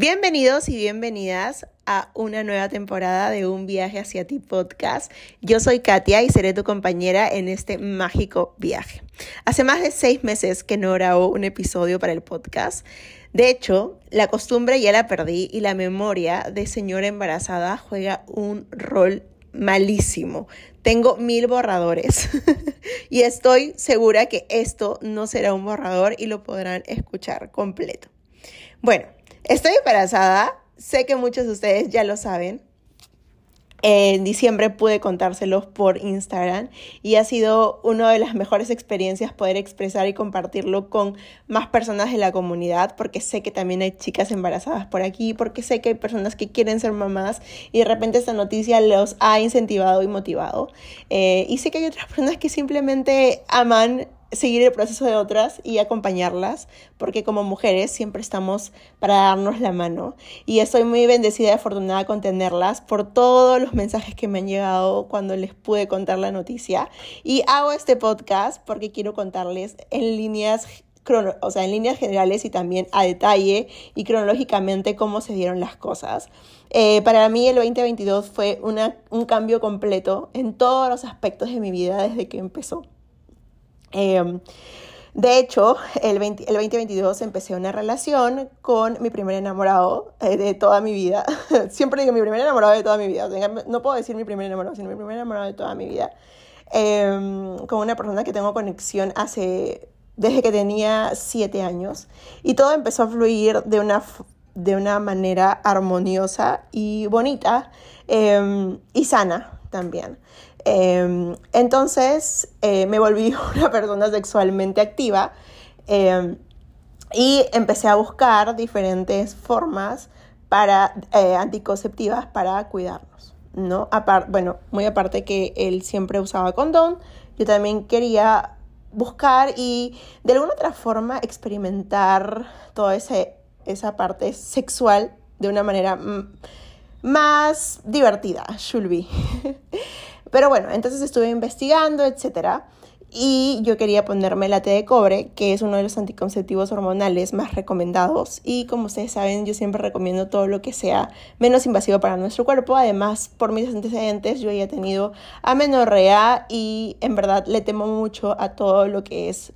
Bienvenidos y bienvenidas a una nueva temporada de Un viaje hacia ti podcast. Yo soy Katia y seré tu compañera en este mágico viaje. Hace más de seis meses que no grabo un episodio para el podcast. De hecho, la costumbre ya la perdí y la memoria de señora embarazada juega un rol malísimo. Tengo mil borradores y estoy segura que esto no será un borrador y lo podrán escuchar completo. Bueno, estoy embarazada, sé que muchos de ustedes ya lo saben, en diciembre pude contárselos por Instagram y ha sido una de las mejores experiencias poder expresar y compartirlo con más personas de la comunidad porque sé que también hay chicas embarazadas por aquí, porque sé que hay personas que quieren ser mamás y de repente esta noticia los ha incentivado y motivado. Eh, y sé que hay otras personas que simplemente aman seguir el proceso de otras y acompañarlas, porque como mujeres siempre estamos para darnos la mano. Y estoy muy bendecida y afortunada con tenerlas por todos los mensajes que me han llegado cuando les pude contar la noticia. Y hago este podcast porque quiero contarles en líneas o sea, en líneas generales y también a detalle y cronológicamente cómo se dieron las cosas. Eh, para mí el 2022 fue una, un cambio completo en todos los aspectos de mi vida desde que empezó. Em, de hecho, el, 2022 empecé una relación con mi primer enamorado eh, de toda mi vida. Siempre digo mi primer enamorado de toda mi vida. No puedo decir mi primer enamorado, sino mi primer enamorado de toda mi vida. Em, con una persona que tengo conexión hace desde que tenía siete años. Y todo empezó a fluir de una, de una manera armoniosa y bonita em, y sana también. Em, entonces eh, me volví una persona sexualmente activa em, y empecé a buscar diferentes formas para, eh, anticonceptivas para cuidarnos. ¿no? bueno, muy aparte que él siempre usaba condón, yo también quería buscar y de alguna otra forma experimentar toda esa parte sexual de una manera más divertida, should be. Pero bueno, entonces estuve investigando, etcétera. Y yo quería ponerme la T de cobre, que es uno de los anticonceptivos hormonales más recomendados. Y como ustedes saben, yo siempre recomiendo todo lo que sea menos invasivo para nuestro cuerpo. Además, por mis antecedentes, yo ya he tenido amenorrea y en verdad le temo mucho a todo lo que es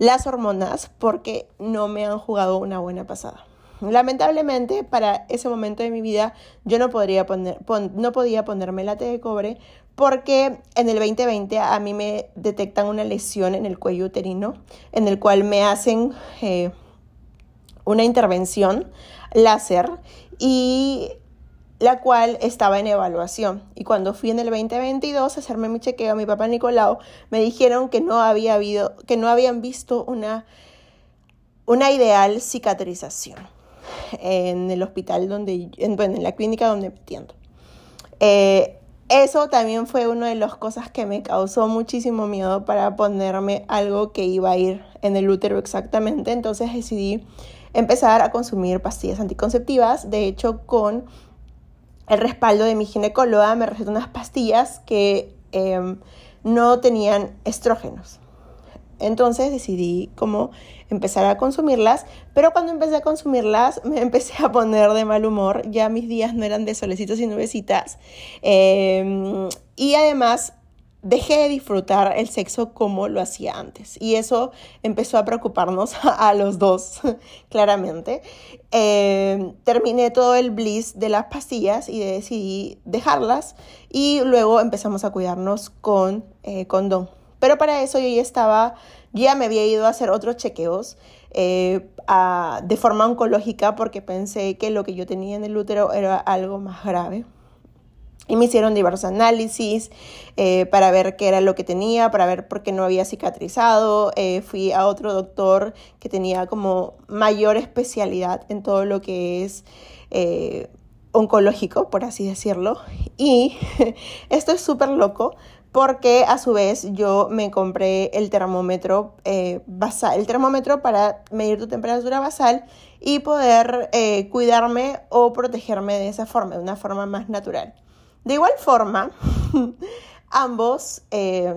las hormonas porque no me han jugado una buena pasada. Lamentablemente, para ese momento de mi vida, yo no, podría poner, no podía ponerme la T de cobre porque en el 2020 a mí me detectan una lesión en el cuello uterino, en el cual me hacen eh, una intervención láser y la cual estaba en evaluación. Y cuando fui en el 2022 a hacerme mi chequeo, mi papá Nicolau, me dijeron que no había habido, que no habían visto una, una ideal cicatrización en el hospital donde, en, bueno, en la clínica donde me eso también fue una de las cosas que me causó muchísimo miedo para ponerme algo que iba a ir en el útero exactamente. Entonces decidí empezar a consumir pastillas anticonceptivas. De hecho, con el respaldo de mi ginecóloga me recetó unas pastillas que em, no tenían estrógenos. Entonces decidí cómo empezar a consumirlas, pero cuando empecé a consumirlas me empecé a poner de mal humor, ya mis días no eran de solecitos y nubecitas, em, y además dejé de disfrutar el sexo como lo hacía antes. Y eso empezó a preocuparnos a, los dos, claramente. Em, terminé todo el bliss de las pastillas y decidí dejarlas. Y luego empezamos a cuidarnos con eh, condón. Pero para eso yo ya estaba, ya me había ido a hacer otros chequeos eh, de forma oncológica porque pensé que lo que yo tenía en el útero era algo más grave. Y me hicieron diversos análisis eh, para ver qué era lo que tenía, para ver por qué no había cicatrizado. Eh, fui a otro doctor que tenía como mayor especialidad en todo lo que es oncológico, por así decirlo. Y esto es súper loco porque a su vez yo me compré el termómetro eh, basal, el termómetro para medir tu temperatura basal y poder eh, cuidarme o protegerme de esa forma, de una forma más natural. De igual forma, ambos eh,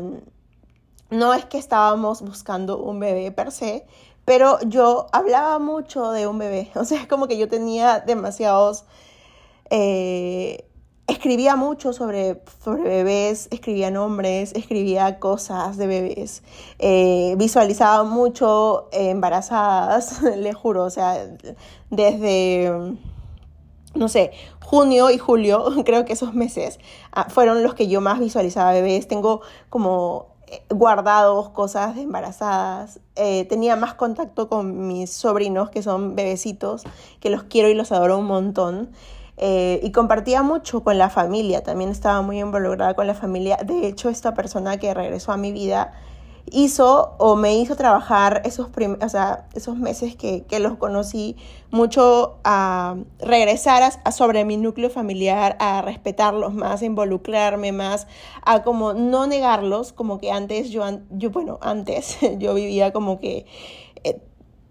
no es que estábamos buscando un bebé per se, pero yo hablaba mucho de un bebé. O sea, es como que yo tenía demasiados... Eh, escribía mucho sobre, sobre bebés, escribía nombres, escribía cosas de bebés, eh, visualizaba mucho embarazadas, le juro, o sea, desde, no sé, junio y julio, creo que esos meses ah, fueron los que yo más visualizaba bebés. Tengo como eh, guardados cosas de embarazadas. Eh, tenía más contacto con mis sobrinos, que son bebecitos, que los quiero y los adoro un montón. Eh, y compartía mucho con la familia, también estaba muy involucrada con la familia. De hecho, esta persona que regresó a mi vida hizo o me hizo trabajar esos, o sea, esos meses que, que, los conocí mucho a regresar a, sobre mi núcleo familiar, a respetarlos más, a involucrarme más, a como no negarlos, como que antes yo, yo bueno, antes yo vivía como que... Eh,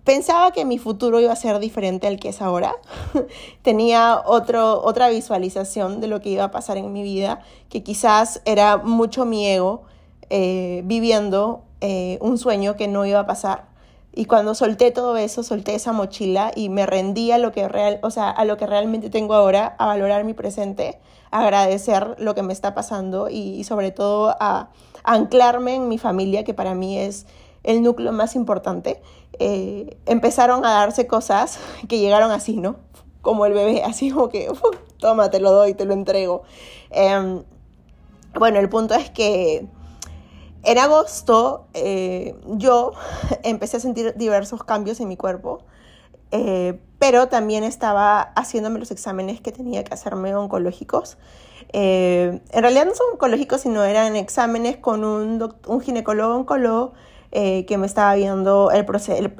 pensaba que mi futuro iba a ser diferente al que es ahora. Tenía otro, otra visualización de lo que iba a pasar en mi vida, que quizás era mucho mi ego eh, viviendo eh, un sueño que no iba a pasar. Y cuando solté todo eso, solté esa mochila y me rendí a lo que, real, o sea, a lo que realmente tengo ahora, a valorar mi presente, a agradecer lo que me está pasando y sobre todo a anclarme en mi familia, que para mí es el núcleo más importante, eh, empezaron a darse cosas que llegaron así, ¿no? Como el bebé, así como que, toma, te lo doy, te lo entrego. Em, bueno, el punto es que en agosto eh, yo empecé a sentir diversos cambios en mi cuerpo, eh, pero también estaba haciéndome los exámenes que tenía que hacerme oncológicos. en realidad no son oncológicos, sino eran exámenes con un, un ginecólogo oncólogo eh, que me estaba viendo el,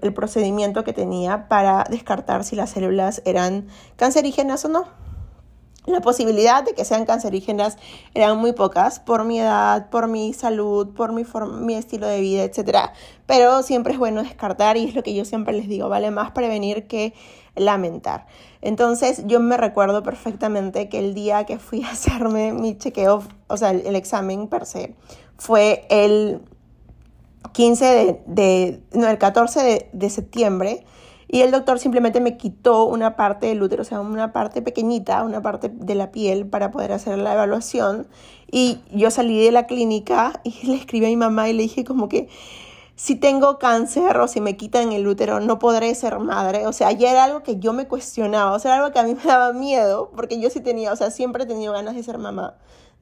el, procedimiento que tenía para descartar si las células eran cancerígenas o no. La posibilidad de que sean cancerígenas eran muy pocas por mi edad, por mi salud, por mi, mi estilo de vida, etc. Pero siempre es bueno descartar y es lo que yo siempre les digo, vale más prevenir que lamentar. Entonces yo me recuerdo perfectamente que el día que fui a hacerme mi chequeo, o sea, el examen per se, fue el 15 de, no, el 14 de, de, septiembre y el doctor simplemente me quitó una parte del útero, o sea, una parte pequeñita, una parte de la piel para poder hacer la evaluación. Y yo salí de la clínica y le escribí a mi mamá y le dije como que si tengo cáncer o si me quitan el útero, no podré ser madre. O sea, ya era algo que yo me cuestionaba, o sea, era algo que a mí me daba miedo, porque yo sí tenía, o sea, siempre he tenido ganas de ser mamá.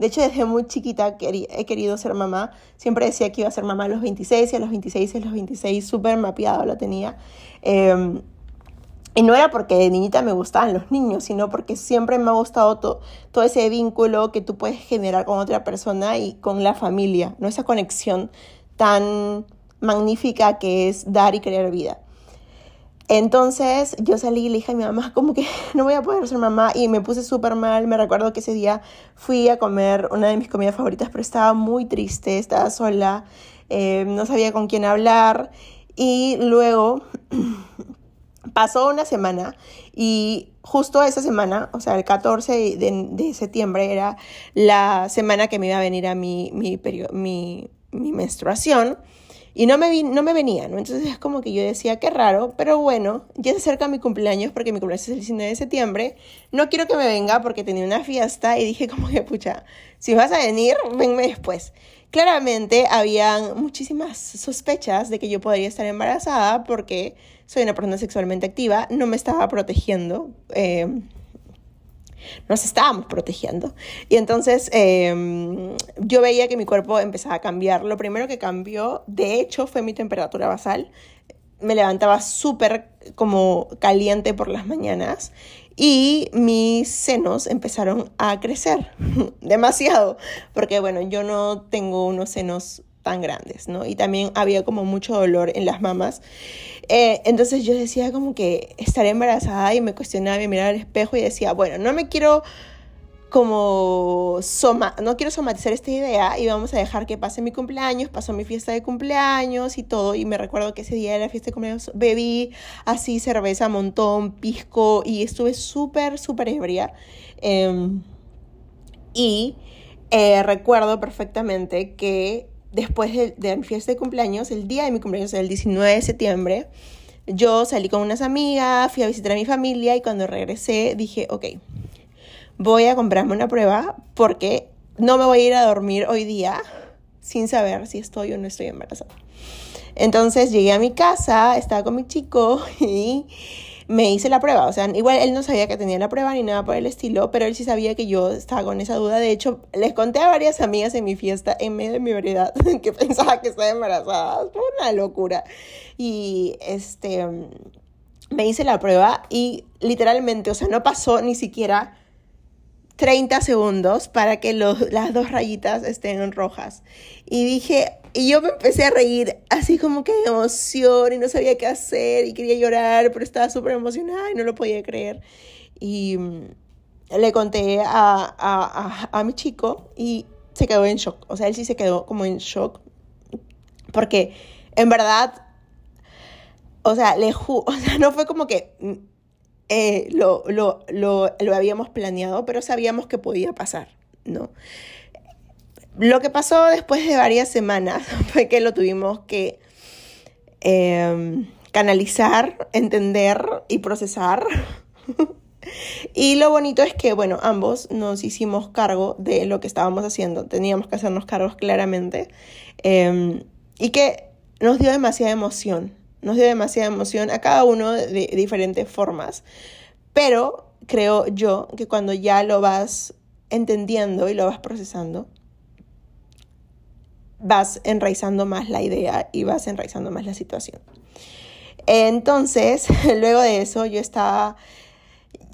De hecho, desde muy chiquita he querido ser mamá. Siempre decía que iba a ser mamá a los 26 y a los 26 y a los 26 súper mapeado lo tenía. Em, y no era porque de niñita me gustaban los niños, sino porque siempre me ha gustado todo ese vínculo que tú puedes generar con otra persona y con la familia, ¿no? Esa conexión tan magnífica que es dar y crear vida. Entonces yo salí y le dije a mi mamá como que no voy a poder ser mamá y me puse súper mal. Me recuerdo que ese día fui a comer una de mis comidas favoritas, pero estaba muy triste, estaba sola, eh, no sabía con quién hablar y luego pasó una semana y justo esa semana, o sea, el 14 de, septiembre era la semana que me iba a venir a mi, mi, mi, mi menstruación. Y no me, no me venía, ¿no? Entonces es como que yo decía, qué raro, pero bueno, ya se acerca mi cumpleaños porque mi cumpleaños es el 19 de septiembre. No quiero que me venga porque tenía una fiesta y dije como que, pucha, si vas a venir, venme después. Claramente habían muchísimas sospechas de que yo podría estar embarazada porque soy una persona sexualmente activa, no me estaba protegiendo. Eh, nos estábamos protegiendo. Y entonces em, yo veía que mi cuerpo empezaba a cambiar. Lo primero que cambió, de hecho, fue mi temperatura basal. Me levantaba súper como caliente por las mañanas y mis senos empezaron a crecer demasiado, porque bueno, yo no tengo unos senos tan grandes, ¿no? Y también había como mucho dolor en las mamas. Eh, entonces yo decía como que estaré embarazada y me cuestionaba, me miraba al espejo y decía, bueno, no me quiero como soma, no quiero somatizar esta idea y vamos a dejar que pase mi cumpleaños, pasó mi fiesta de cumpleaños y todo y me recuerdo que ese día de la fiesta de cumpleaños bebí así cerveza, montón, pisco y estuve súper, súper ebria. Em, y eh, recuerdo perfectamente que después de, mi fiesta de cumpleaños, el día de mi cumpleaños, el 19 de septiembre, yo salí con unas amigas, fui a visitar a mi familia y cuando regresé dije, ok, voy a comprarme una prueba porque no me voy a ir a dormir hoy día sin saber si estoy o no estoy embarazada. Entonces llegué a mi casa, estaba con mi chico y me hice la prueba. O sea, igual él no sabía que tenía la prueba ni nada por el estilo, pero él sí sabía que yo estaba con esa duda. De hecho, les conté a varias amigas en mi fiesta, en medio de mi variedad, que pensaba que estaba embarazada. Fue una locura. Y este, me hice la prueba y literalmente, o sea, no pasó ni siquiera 30 segundos para que las dos rayitas estén rojas. Y dije, y yo me empecé a reír, así como que de emoción y no sabía qué hacer y quería llorar, pero estaba súper emocionada y no lo podía creer. Y mm, le conté a, a, a, mi chico y se quedó en shock. O sea, él sí se quedó como en shock. Porque en verdad, o sea, le o sea, no fue como que mm, eh, lo, lo, lo, lo habíamos planeado, pero sabíamos que podía pasar, ¿no? Lo que pasó después de varias semanas fue que lo tuvimos que em, canalizar, entender y procesar. y lo bonito es que, bueno, ambos nos hicimos cargo de lo que estábamos haciendo. Teníamos que hacernos cargos claramente. Em, y que nos dio demasiada emoción. Nos dio demasiada emoción a cada uno de diferentes formas. Pero creo yo que cuando ya lo vas entendiendo y lo vas procesando, vas enraizando más la idea y vas enraizando más la situación. Entonces, luego de eso, yo estaba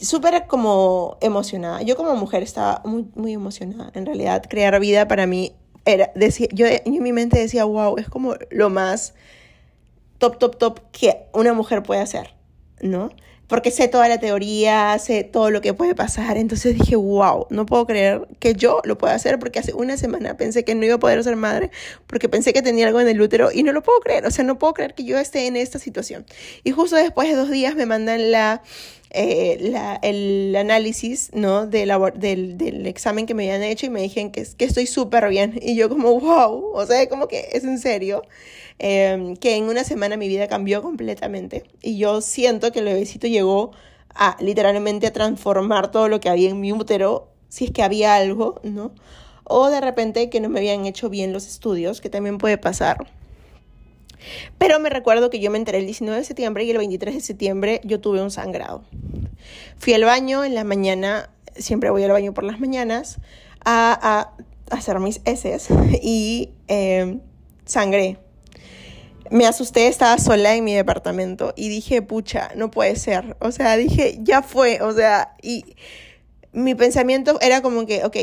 súper como emocionada. Yo como mujer estaba muy, muy emocionada. En realidad, crear vida para mí era, decía, yo, en mi mente decía, wow, es como lo más top, top, top que una mujer puede hacer, ¿no? Porque sé toda la teoría, sé todo lo que puede pasar. Entonces dije, wow, no puedo creer que yo lo pueda hacer porque hace una semana pensé que no iba a poder ser madre porque pensé que tenía algo en el útero y no lo puedo creer. O sea, no puedo creer que yo esté en esta situación. Y justo después de dos días me mandan la... Eh, la, el análisis ¿no? de del, del, examen que me habían hecho y me dijeron que, que estoy súper bien. Y yo como, wow, o sea, como que es en serio. Em, que en una semana mi vida cambió completamente y yo siento que el bebecito llegó a literalmente a transformar todo lo que había en mi útero, si es que había algo, ¿no? O de repente que no me habían hecho bien los estudios, que también puede pasar. Pero me recuerdo que yo me enteré el 19 de septiembre y el 23 de septiembre yo tuve un sangrado. Fui al baño en la mañana, siempre voy al baño por las mañanas, a, hacer mis heces y eh, sangré me asusté, estaba sola en mi departamento y dije, pucha, no puede ser. O sea, dije, ya fue. O sea, y mi pensamiento era como que, ok,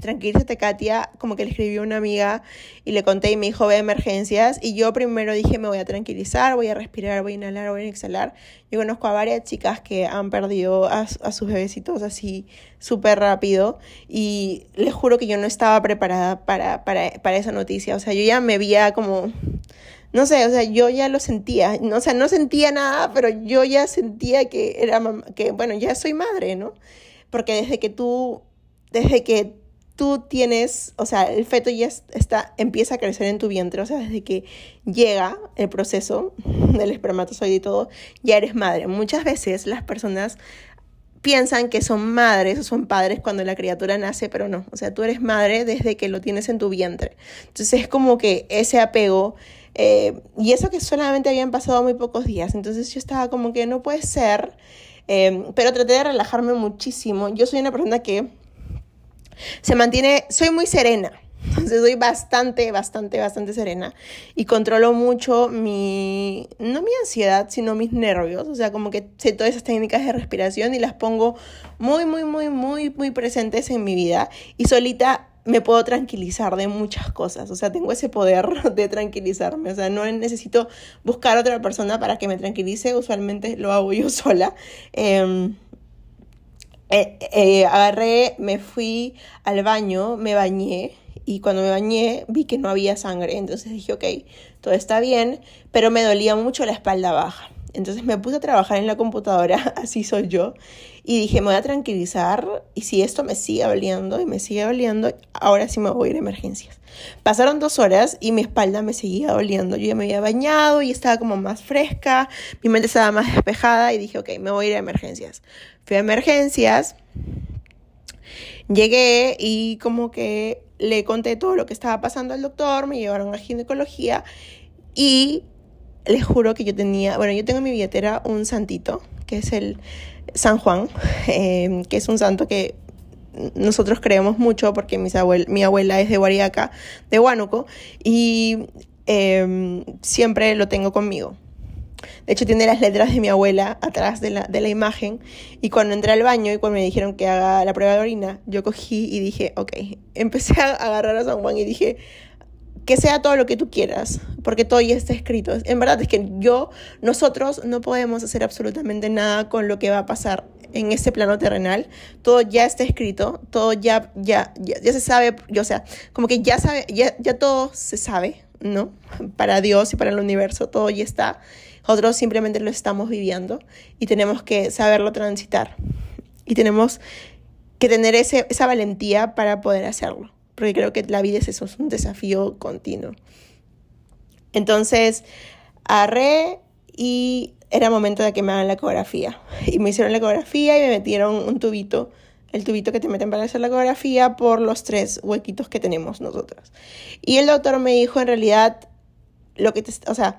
tranquilízate Katia, como que le escribí a una amiga y le conté y me dijo, ve emergencias. Y yo primero dije, me voy a tranquilizar, voy a respirar, voy a inhalar, voy a exhalar. Yo conozco a varias chicas que han perdido a, sus bebecitos así súper rápido y les juro que yo no estaba preparada para, para, para esa noticia. O sea, yo ya me veía como no sé, o sea, yo ya lo sentía, o sea, no sentía nada, pero yo ya sentía que era, que bueno, ya soy madre, ¿no? Porque desde que tú, desde que tú tienes, o sea, el feto ya está, empieza a crecer en tu vientre, o sea, desde que llega el proceso del espermatozoide y todo, ya eres madre. Muchas veces las personas piensan que son madres o son padres cuando la criatura nace, pero no, o sea, tú eres madre desde que lo tienes en tu vientre. Entonces es como que ese apego eh, y eso que solamente habían pasado muy pocos días. Entonces yo estaba como que no puede ser. Eh, pero traté de relajarme muchísimo. Yo soy una persona que se mantiene, soy muy serena. Entonces soy bastante, bastante, bastante serena y controlo mucho mi, no mi ansiedad, sino mis nervios. O sea, como que sé todas esas técnicas de respiración y las pongo muy, muy, muy, muy, muy presentes en mi vida. Y solita me puedo tranquilizar de muchas cosas, o sea, tengo ese poder de tranquilizarme, o sea, no necesito buscar a otra persona para que me tranquilice, usualmente lo hago yo sola. Em, eh, eh, agarré, me fui al baño, me bañé. Y cuando me bañé vi que no había sangre, entonces dije, ok, todo está bien, pero me dolía mucho la espalda baja. Entonces me puse a trabajar en la computadora, así soy yo, y dije, me voy a tranquilizar y si esto me sigue doliendo y me sigue doliendo, ahora sí me voy a ir a emergencias. Pasaron dos horas y mi espalda me seguía doliendo. Yo ya me había bañado y estaba como más fresca, mi mente estaba más despejada y dije, ok, me voy a ir a emergencias. Fui a emergencias, llegué y como que le conté todo lo que estaba pasando al doctor, me llevaron a ginecología y les juro que yo tenía, bueno, yo tengo en mi billetera un santito, que es el San Juan, eh, que es un santo que nosotros creemos mucho porque mi abuela es de Guariaca, de Huánuco, y em, siempre lo tengo conmigo. De hecho, tiene las letras de mi abuela atrás de la, de la imagen. Y cuando entré al baño y cuando me dijeron que haga la prueba de orina, yo cogí y dije, ok. Empecé a agarrar a San Juan y dije, que sea todo lo que tú quieras, porque todo ya está escrito. En verdad es que yo, nosotros no podemos hacer absolutamente nada con lo que va a pasar en este plano terrenal. Todo ya está escrito, todo ya, ya, ya, se sabe, o sea, como que ya sabe, ya, ya todo se sabe, ¿no? Para Dios y para el universo, todo ya está. Nosotros simplemente lo estamos viviendo y tenemos que saberlo transitar. Y tenemos que tener ese, esa valentía para poder hacerlo porque creo que la vida es eso, es un desafío continuo. Entonces, agarré y era momento de que me hagan la ecografía. Y me hicieron la ecografía y me metieron un tubito, el tubito que te meten para hacer la ecografía por los tres huequitos que tenemos nosotros. Y el doctor me dijo, en realidad, lo que te, o sea,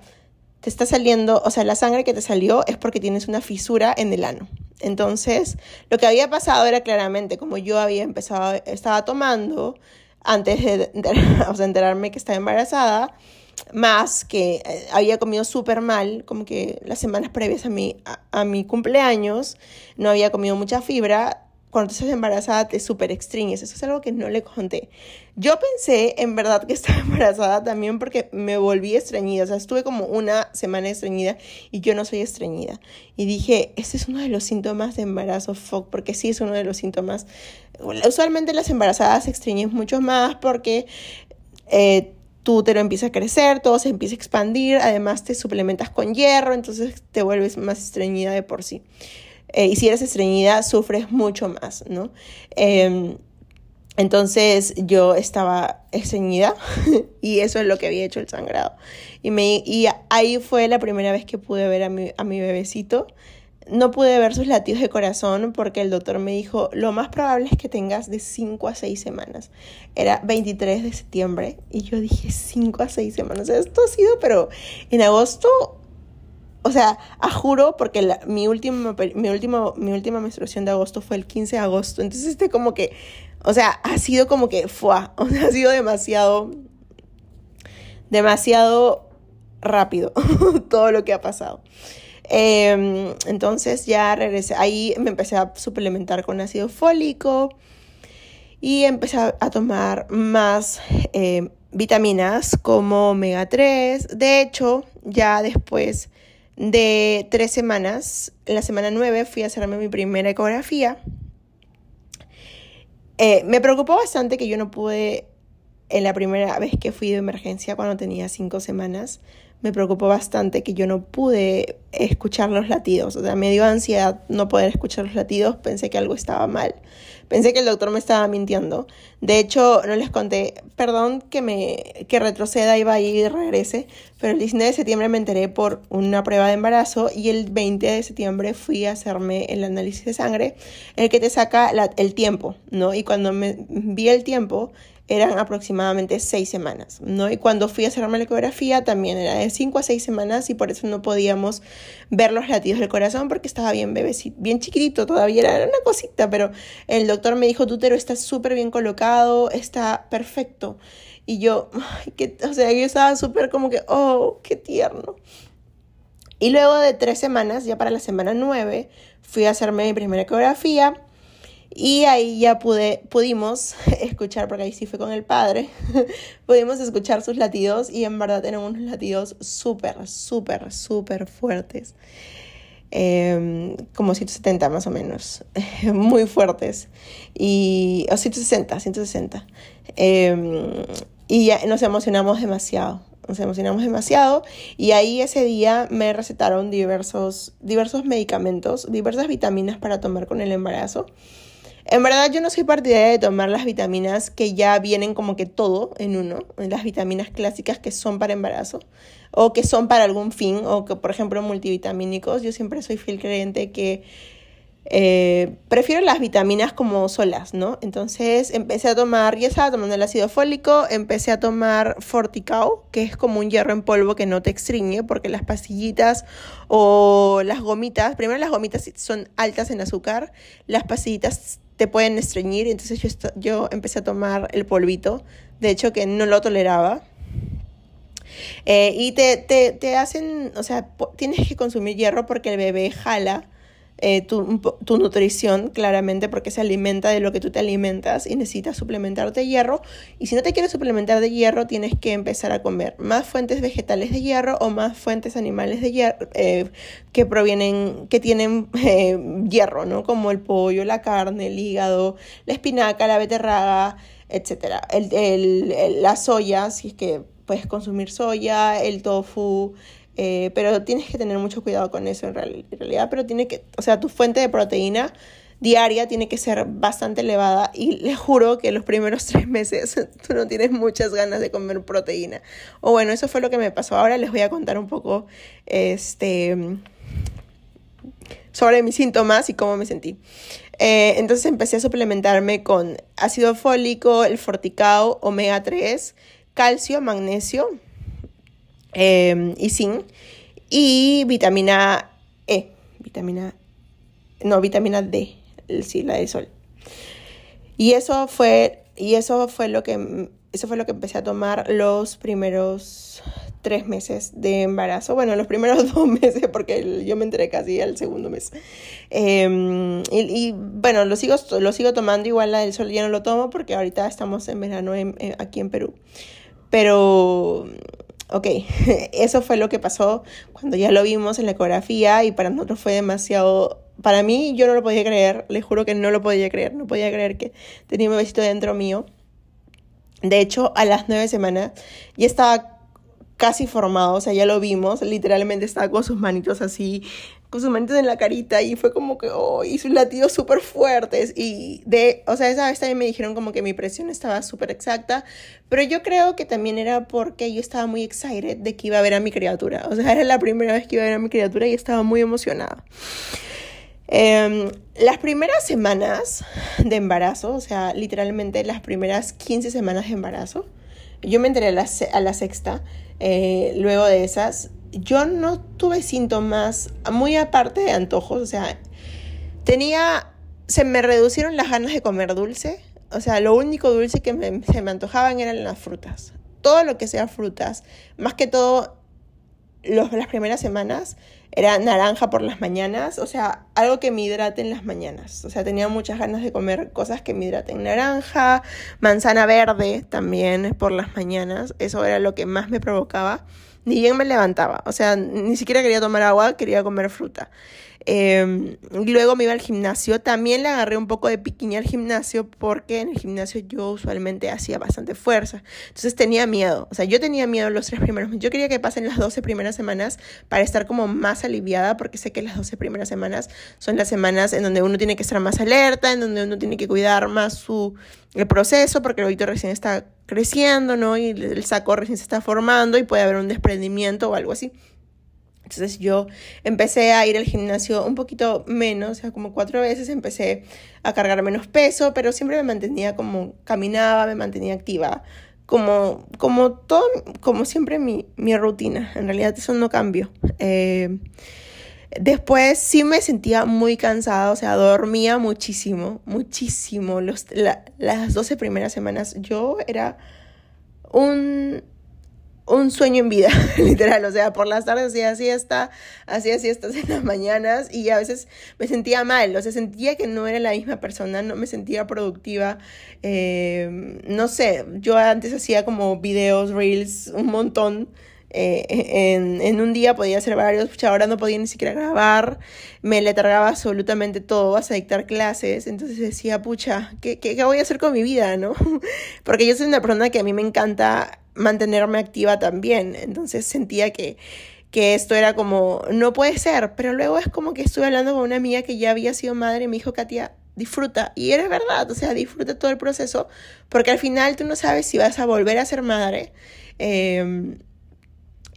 te está saliendo, o sea, la sangre que te salió es porque tienes una fisura en el ano. Entonces, lo que había pasado era claramente, como yo había empezado, estaba tomando, antes de, enterarme que estaba embarazada, más que eh, había comido súper mal, como que las semanas previas a mi, a, mi cumpleaños, no había comido mucha fibra, cuando estás embarazada te súper extriñes. Eso es algo que no le conté. Yo pensé en verdad que estaba embarazada también porque me volví estreñida. O sea, estuve como una semana estreñida y yo no soy estreñida. Y dije, este es uno de los síntomas de embarazo, fuck, porque sí es uno de los síntomas. Usualmente las embarazadas se estreñen mucho más porque... Eh, tu útero empieza a crecer, todo se empieza a expandir, además te suplementas con hierro, entonces te vuelves más estreñida de por sí. Eh, y si eres estreñida, sufres mucho más, ¿no? Em, entonces yo estaba estreñida y eso es lo que había hecho el sangrado. Y, me, y ahí fue la primera vez que pude ver a mi, a mi bebecito. No pude ver sus latidos de corazón porque el doctor me dijo, lo más probable es que tengas de 5 a 6 semanas. Era 23 de septiembre y yo dije 5 a 6 semanas. Esto ha sido, pero en agosto o sea, a juro, porque mi, última, mi, último, mi última menstruación de agosto fue el 15 de agosto. Entonces, este como que, o sea, ha sido como que, fue, o sea, ha sido demasiado, demasiado rápido todo lo que ha pasado. Em, entonces ya regresé, ahí me empecé a suplementar con ácido fólico y empecé a tomar más eh, vitaminas como omega 3. De hecho, ya después de tres semanas, en la semana nueve fui a hacerme mi primera ecografía. Eh, me preocupó bastante que yo no pude, en la primera vez que fui de emergencia, cuando tenía cinco semanas, me preocupó bastante que yo no pude escuchar los latidos. O sea, me dio ansiedad no poder escuchar los latidos, pensé que algo estaba mal. Pensé que el doctor me estaba mintiendo. De hecho, no les conté, perdón que me que retroceda y vaya y regrese, pero el 19 de septiembre me enteré por una prueba de embarazo y el 20 de septiembre fui a hacerme el análisis de sangre, el que te saca el tiempo, ¿no? Y cuando me vi el tiempo, eran aproximadamente seis semanas, ¿no? Y cuando fui a hacerme la ecografía también era de cinco a seis semanas y por eso no podíamos ver los latidos del corazón porque estaba bien bebecito, bien chiquitito todavía, era una cosita, pero el doctor me dijo, tu útero está súper bien colocado, está perfecto. Y yo, que, o sea, yo estaba súper como que, oh, qué tierno. Y luego de tres semanas, ya para la semana nueve, fui a hacerme mi primera ecografía y ahí ya pude, pudimos escuchar, porque ahí sí fue con el padre, pudimos escuchar sus latidos y en verdad eran unos latidos súper, súper, súper fuertes. Em, como 170 más o menos, muy fuertes. Y, o 160, 160. y nos emocionamos demasiado. Nos emocionamos demasiado y ahí ese día me recetaron diversos, diversos medicamentos, diversas vitaminas para tomar con el embarazo. En verdad yo no soy partidaria de tomar las vitaminas que ya vienen como que todo en uno, las vitaminas clásicas que son para embarazo o que son para algún fin o que por ejemplo multivitamínicos. Yo siempre soy fiel creyente que eh, prefiero las vitaminas como solas, ¿no? Entonces empecé a tomar, ya estaba tomando el ácido fólico, empecé a tomar Forticao, que es como un hierro en polvo que no te extriñe, porque las pastillitas o las gomitas, primero las gomitas son altas en azúcar, las pastillitas te pueden estreñir, entonces yo, yo empecé a tomar el polvito, de hecho que no lo toleraba. Eh, y te, te, te hacen, o sea, tienes que consumir hierro porque el bebé jala eh, tu, tu, nutrición, claramente, porque se alimenta de lo que tú te alimentas y necesitas suplementarte hierro. Y si no te quieres suplementar de hierro, tienes que empezar a comer más fuentes vegetales de hierro o más fuentes animales de hierro eh, que provienen, que tienen eh, hierro, ¿no? Como el pollo, la carne, el hígado, la espinaca, la beterraga, etcétera. El, el, la soya, si es que puedes consumir soya, el tofu, eh, pero tienes que tener mucho cuidado con eso en, realidad, pero tiene que, o sea, tu fuente de proteína diaria tiene que ser bastante elevada y les juro que los primeros tres meses tú no tienes muchas ganas de comer proteína. O bueno, eso fue lo que me pasó. Ahora les voy a contar un poco este, sobre mis síntomas y cómo me sentí. Eh, entonces empecé a suplementarme con ácido fólico, el forticao, omega 3, calcio, magnesio, Em, y zinc, y vitamina E, vitamina, no, vitamina D, sí, la de sol. Y eso fue, y eso fue lo que, eso fue lo que empecé a tomar los primeros tres meses de embarazo. Bueno, los primeros dos meses, porque yo me enteré casi al segundo mes. Em, y, bueno, lo sigo, lo sigo tomando, igual la del sol ya no lo tomo porque ahorita estamos en verano aquí en Perú. Pero ok, eso fue lo que pasó cuando ya lo vimos en la ecografía y para nosotros fue demasiado, para mí yo no lo podía creer, les juro que no lo podía creer, no podía creer que tenía un besito dentro mío. De hecho, a las nueve semanas ya estaba casi formado, o sea, ya lo vimos, literalmente estaba con sus manitos así con sus en la carita y fue como que, oh, sus latidos súper fuertes y de, o sea, esa vez también me dijeron como que mi presión estaba súper exacta, pero yo creo que también era porque yo estaba muy excited de que iba a ver a mi criatura, o sea, era la primera vez que iba a ver a mi criatura y estaba muy emocionada. Em, las primeras semanas de embarazo, o sea, literalmente las primeras 15 semanas de embarazo, yo me enteré a la, a la sexta, eh, luego de esas, yo no tuve síntomas muy aparte de antojos, o sea, tenía, se me reducieron las ganas de comer dulce, o sea, lo único dulce que se me antojaban eran las frutas, todo lo que sea frutas, más que todo los, las primeras semanas era naranja por las mañanas, o sea, algo que me hidrate en las mañanas. O sea, tenía muchas ganas de comer cosas que me hidraten. Naranja, manzana verde también por las mañanas, eso era lo que más me provocaba ni bien me levantaba. O sea, ni siquiera quería tomar agua, quería comer fruta. Eh, luego me iba al gimnasio. También le agarré un poco de piquiña al gimnasio porque en el gimnasio yo usualmente hacía bastante fuerza. Entonces tenía miedo. O sea, yo tenía miedo los tres primeros. Yo quería que pasen las 12 primeras semanas para estar como más aliviada porque sé que las 12 primeras semanas son las semanas en donde uno tiene que estar más alerta, en donde uno tiene que cuidar más su el proceso porque el oído recién está creciendo, ¿no? Y el saco recién se está formando y puede haber un desprendimiento o algo así. Entonces yo empecé a ir al gimnasio un poquito menos, o sea, como cuatro veces empecé a cargar menos peso, pero siempre me mantenía como caminaba, me mantenía activa, como, como todo, como siempre mi, mi rutina. En realidad eso no cambió. Eh, después sí me sentía muy cansada, o sea, dormía muchísimo, muchísimo. Los, las 12 primeras semanas yo era un un sueño en vida, literal, o sea, por las tardes hacía siesta, hacía siestas en las mañanas y a veces me sentía mal, o sea, sentía que no era la misma persona, no me sentía productiva, eh, no sé, yo antes hacía como videos, reels, un montón, Eh, en, un día podía hacer varios, ahora no podía ni siquiera grabar, me letargaba absolutamente todo, vas a dictar clases, entonces decía, pucha, ¿qué, qué, voy a hacer con mi vida, no? Porque yo soy una persona que a mí me encanta mantenerme activa también, entonces sentía que, que esto era como, no puede ser, pero luego es como que estuve hablando con una amiga que ya había sido madre y me dijo, Katia, disfruta. Y era verdad, o sea, disfruta todo el proceso, porque al final tú no sabes si vas a volver a ser madre. Eh,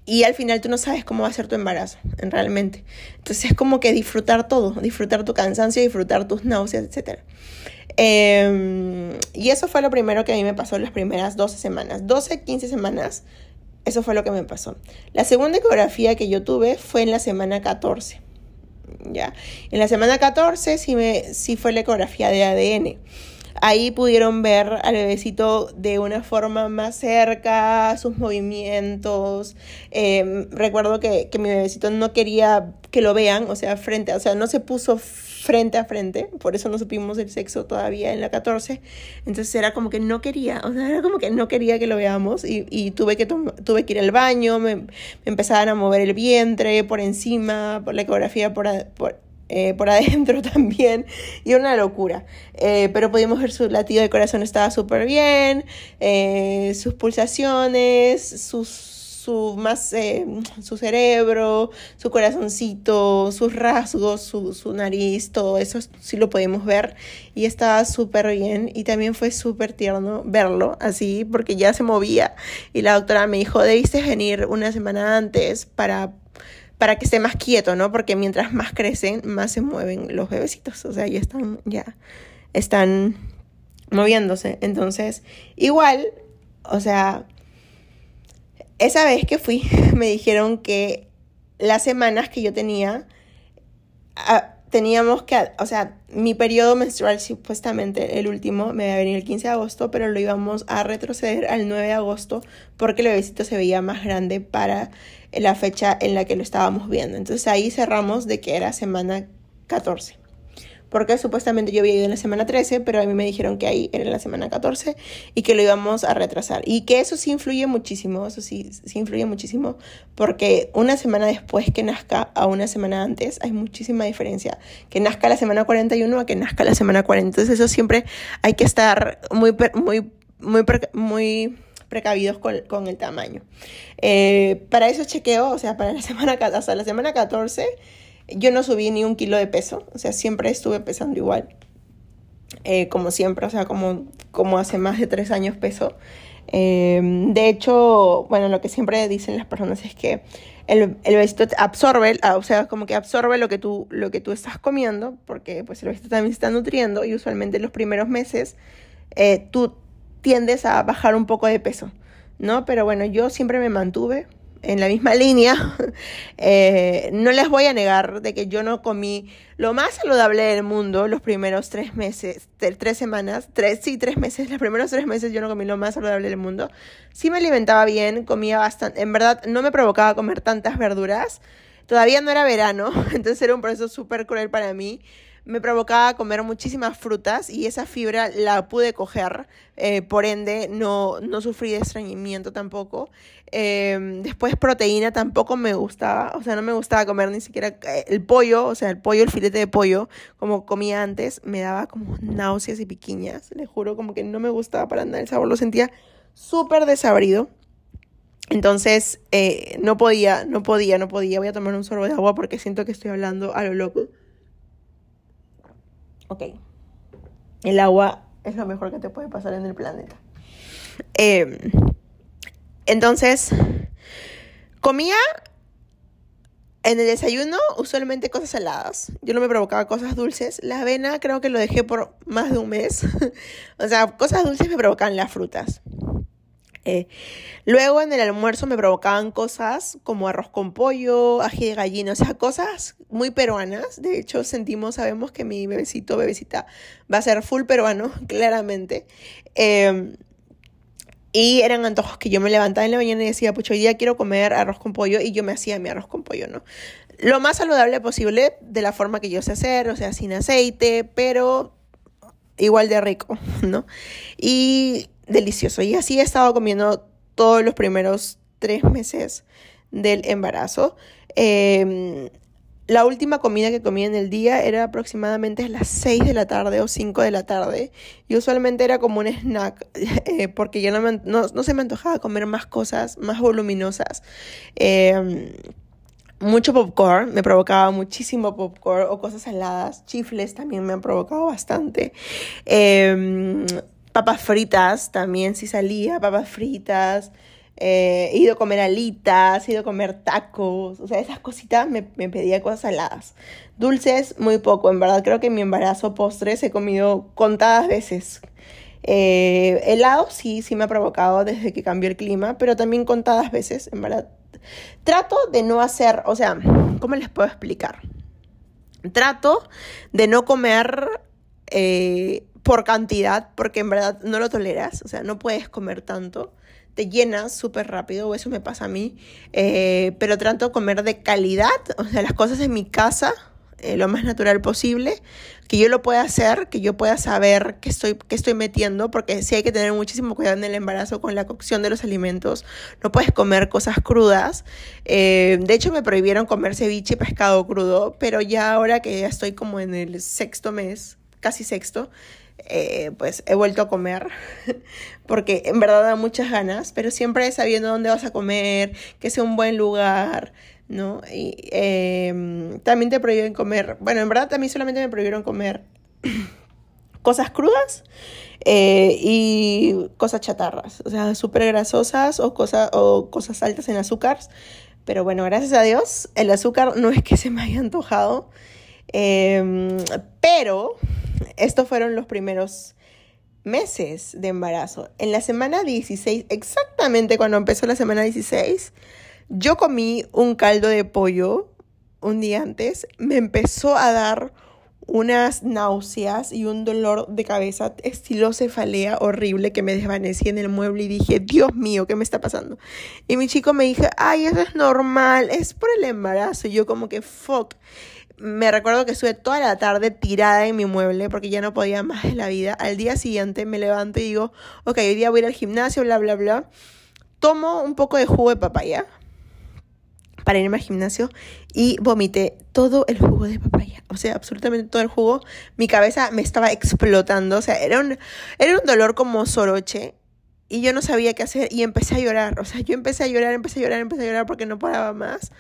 y al final tú no sabes cómo va a ser tu embarazo, realmente. Entonces es como que disfrutar todo, disfrutar tu cansancio, disfrutar tus náuseas, etc. Em, y eso fue lo primero que a mí me pasó las primeras 12 semanas. 12, 15 semanas, eso fue lo que me pasó. La segunda ecografía que yo tuve fue en la semana 14. ¿ya? En la semana 14 sí, me, sí fue la ecografía de ADN. Ahí pudieron ver al bebecito de una forma más cerca, sus movimientos. Em, recuerdo que, que mi bebecito no quería que lo vean, o sea, frente, o sea, no se puso frente a frente, por eso no supimos el sexo todavía en la 14, entonces era como que no quería, o sea, era como que no quería que lo veamos y, y tuve, que tuve que ir al baño, me, me, empezaban a mover el vientre por encima, por la ecografía por, por eh, por adentro también, y una locura. Eh, pero pudimos ver su latido de corazón estaba súper bien, eh, sus pulsaciones, sus, su, más, su cerebro, su corazoncito, sus rasgos, su, su nariz, todo eso sí lo pudimos ver y estaba súper bien y también fue súper tierno verlo así porque ya se movía y la doctora me dijo, debiste venir una semana antes para para que esté más quieto, ¿no? Porque mientras más crecen, más se mueven los bebecitos, o sea, ya están, ya están moviéndose. Entonces, igual, o sea, esa vez que fui, me dijeron que las semanas que yo tenía, teníamos que, o sea, mi periodo menstrual supuestamente el último me iba a venir el 15 de agosto, pero lo íbamos a retroceder al 9 de agosto porque el bebecito se veía más grande para la fecha en la que lo estábamos viendo. Entonces ahí cerramos de que era semana 14 porque supuestamente yo había ido en la semana 13, pero a mí me dijeron que ahí era en la semana 14 y que lo íbamos a retrasar. Y que eso sí influye muchísimo, eso sí, sí influye muchísimo, porque una semana después que nazca a una semana antes hay muchísima diferencia. Que nazca la semana 41 a que nazca la semana 40. Entonces eso siempre hay que estar muy, muy, muy, muy precavidos con, con el tamaño. Eh, para eso chequeo, o sea, para la semana, hasta la semana 14 yo no subí ni un kilo de peso, o sea, siempre estuve pesando igual, eh, como siempre, o sea, como, como hace más de tres años peso. Eh, de hecho, bueno, lo que siempre dicen las personas es que el, el besito absorbe, o sea, como que absorbe lo que tú, lo que tú estás comiendo, porque pues el besito también se está nutriendo y usualmente en los primeros meses eh, tú tiendes a bajar un poco de peso, ¿no? Pero bueno, yo siempre me mantuve, en la misma línea, eh, no les voy a negar de que yo no comí lo más saludable del mundo los primeros tres meses, tres semanas, tres, sí, tres meses, los primeros tres meses yo no comí lo más saludable del mundo. Sí me alimentaba bien, comía bastante, en verdad no me provocaba comer tantas verduras. Todavía no era verano, entonces era un proceso súper cruel para mí me provocaba comer muchísimas frutas y esa fibra la pude coger, eh, por ende no, no sufrí de estreñimiento tampoco. Em, después proteína tampoco me gustaba, o sea, no me gustaba comer ni siquiera eh, el pollo, o sea, el pollo, el filete de pollo, como comía antes, me daba como náuseas y piquiñas, le juro, como que no me gustaba para nada el sabor, lo sentía súper desabrido. Entonces, eh, no podía, no podía, no podía. Voy a tomar un sorbo de agua porque siento que estoy hablando a lo loco. Ok. El agua es lo mejor que te puede pasar en el planeta. Em, entonces, comía en el desayuno usualmente cosas saladas. Yo no me provocaba cosas dulces. La avena creo que lo dejé por más de un mes. o sea, cosas dulces me provocaban las frutas. Eh, luego en el almuerzo me provocaban cosas como arroz con pollo, ají de gallina, o sea, cosas muy peruanas. De hecho, sentimos, sabemos que mi bebecito, bebecita, va a ser full peruano, claramente. Em, y eran antojos que yo me levantaba en la mañana y decía, pues hoy día quiero comer arroz con pollo y yo me hacía mi arroz con pollo, ¿no? Lo más saludable posible, de la forma que yo sé hacer, o sea, sin aceite, pero igual de rico, ¿no? Y delicioso. Y así he estado comiendo todos los primeros tres meses del embarazo. Em, la última comida que comía en el día era aproximadamente las 6 de la tarde o 5 de la tarde. Y usualmente era como un snack, eh, porque ya no, no, se me antojaba comer más cosas, más voluminosas. Em, mucho popcorn, me provocaba muchísimo popcorn o cosas saladas. Chifles también me han provocado bastante. Em, papas fritas también, si salía, papas fritas. Eh, he ido a comer alitas, he ido a comer tacos, o sea, esas cositas me, me, pedía cosas saladas. Dulces, muy poco, en verdad, creo que en mi embarazo postres he comido contadas veces. Eh, helado sí, sí me ha provocado desde que cambió el clima, pero también contadas veces, en verdad. Trato de no hacer, o sea, ¿cómo les puedo explicar? Trato de no comer eh, por cantidad, porque en verdad no lo toleras, o sea, no puedes comer tanto te llenas súper rápido, o eso me pasa a mí, eh, pero trato de comer de calidad, o sea, las cosas en mi casa, eh, lo más natural posible, que yo lo pueda hacer, que yo pueda saber qué estoy, qué estoy metiendo, porque sí hay que tener muchísimo cuidado en el embarazo con la cocción de los alimentos, no puedes comer cosas crudas, eh, de hecho me prohibieron comer ceviche y pescado crudo, pero ya ahora que ya estoy como en el sexto mes, casi sexto, eh, pues he vuelto a comer, porque en verdad da muchas ganas, pero siempre sabiendo dónde vas a comer, que sea un buen lugar, ¿no? Y em, también te prohíben comer, bueno, en verdad también solamente me prohibieron comer cosas crudas eh, y cosas chatarras, o sea, súper grasosas o, cosa, o cosas altas en azúcar. Pero bueno, gracias a Dios, el azúcar no es que se me haya antojado, em, pero estos fueron los primeros meses de embarazo. En la semana 16, exactamente cuando empezó la semana 16, yo comí un caldo de pollo un día antes. Me empezó a dar unas náuseas y un dolor de cabeza estilo cefalea horrible que me desvanecí en el mueble y dije, Dios mío, ¿qué me está pasando? Y mi chico me dije, ay, eso es normal, es por el embarazo. Y yo como que, fuck me recuerdo que estuve toda la tarde tirada en mi mueble porque ya no podía más de la vida. Al día siguiente me levanto y digo, ok, hoy día voy a ir al gimnasio, bla, bla, bla. Tomo un poco de jugo de papaya para irme al gimnasio y vomité todo el jugo de papaya. O sea, absolutamente todo el jugo. Mi cabeza me estaba explotando. O sea, era un, era un dolor como soroche. Y yo no sabía qué hacer y empecé a llorar. O sea, yo empecé a llorar, empecé a llorar, empecé a llorar porque no paraba más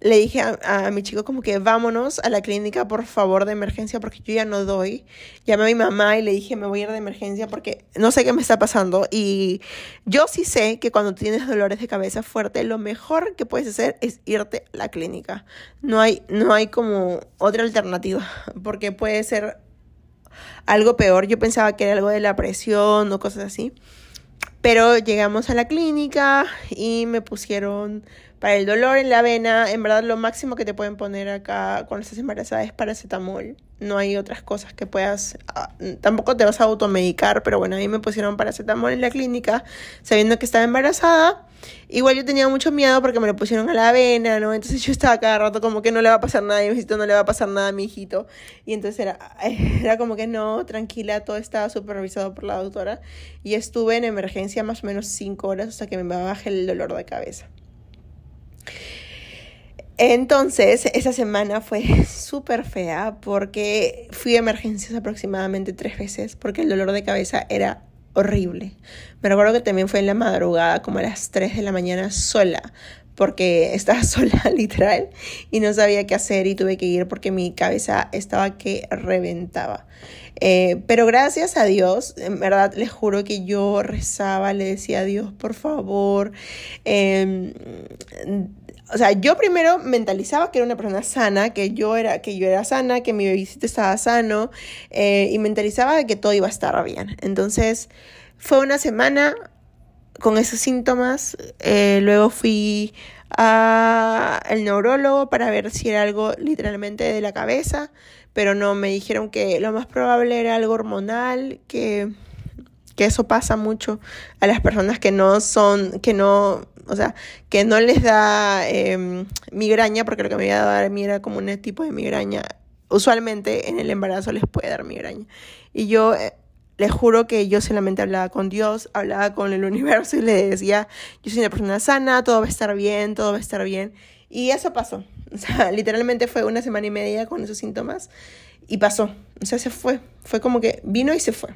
le dije a, mi chico como que vámonos a la clínica por favor de emergencia porque yo ya no doy. Llamé a mi mamá y le dije me voy a ir de emergencia porque no sé qué me está pasando. Y yo sí sé que cuando tienes dolores de cabeza fuerte lo mejor que puedes hacer es irte a la clínica. No hay, no hay como otra alternativa porque puede ser algo peor. Yo pensaba que era algo de la presión o cosas así. Pero llegamos a la clínica y me pusieron para el dolor en la vena, en verdad lo máximo que te pueden poner acá cuando estás embarazada es paracetamol. No hay otras cosas que puedas, ah, tampoco te vas a automedicar, pero bueno, a mí me pusieron paracetamol en la clínica sabiendo que estaba embarazada. Igual yo tenía mucho miedo porque me lo pusieron a la vena, ¿no? Entonces yo estaba cada rato como que no le va a pasar nada a mi hijito, no le va a pasar nada a mi hijito. Y entonces era, era como que no, tranquila, todo estaba supervisado por la doctora. Y estuve en emergencia más o menos cinco horas hasta que me bajé el dolor de cabeza. Entonces, esa semana fue súper fea porque fui a emergencias aproximadamente tres veces porque el dolor de cabeza era horrible. Me recuerdo que también fue en la madrugada, como a las 3 de la mañana, sola, porque estaba sola literal y no sabía qué hacer y tuve que ir porque mi cabeza estaba que reventaba. Eh, pero gracias a Dios, en verdad les juro que yo rezaba, le decía a Dios, por favor, eh, o sea, yo primero mentalizaba que era una persona sana, que yo era, que yo era sana, que mi bebecito estaba sano, eh, y mentalizaba que todo iba a estar bien. Entonces, fue una semana con esos síntomas. Eh, luego fui al neurólogo para ver si era algo literalmente de la cabeza, pero no, me dijeron que lo más probable era algo hormonal, que, que eso pasa mucho a las personas que no son, que no o sea, que no les da em, migraña, porque lo que me iba a dar a mí era como un tipo de migraña. Usualmente en el embarazo les puede dar migraña. Y yo, eh, les juro que yo solamente hablaba con Dios, hablaba con el universo y le decía, yo soy una persona sana, todo va a estar bien, todo va a estar bien. Y eso pasó. O sea, literalmente fue una semana y media con esos síntomas y pasó. O sea, se fue. Fue como que vino y se fue.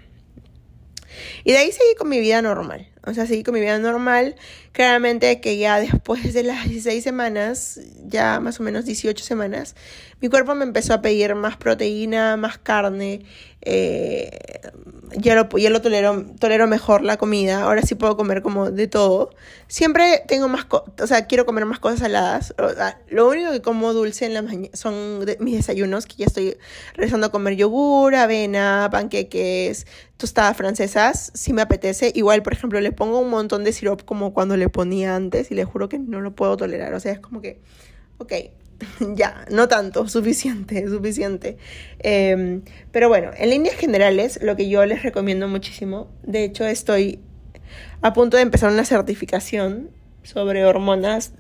Y de ahí seguí con mi vida normal. O sea, seguí con mi vida normal. Claramente que ya después de las 16 semanas, ya más o menos 18 semanas, mi cuerpo me empezó a pedir más proteína, más carne. Eh, ya lo, ya lo tolero, tolero mejor la comida. Ahora sí puedo comer como de todo. Siempre tengo más, o sea, quiero comer más cosas saladas. lo único que como dulce en la mañana son mis desayunos, que ya estoy regresando a comer yogur, avena, panqueques, tostadas francesas, si me apetece. Igual, por ejemplo, le pongo un montón de sirope como cuando le ponía antes y le juro que no lo puedo tolerar. O sea, es como que, ok, ya, no tanto, suficiente, suficiente. Em, pero bueno, en líneas generales, lo que yo les recomiendo muchísimo, de hecho estoy a punto de empezar una certificación sobre hormonas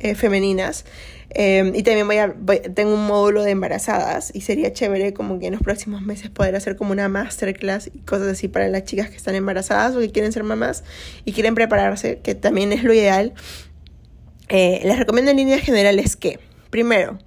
eh, femeninas. Em, y también voy a, tengo un módulo de embarazadas y sería chévere como que en los próximos meses poder hacer como una masterclass y cosas así para las chicas que están embarazadas o que quieren ser mamás y quieren prepararse, que también es lo ideal. Eh, les recomiendo en líneas generales que Primero,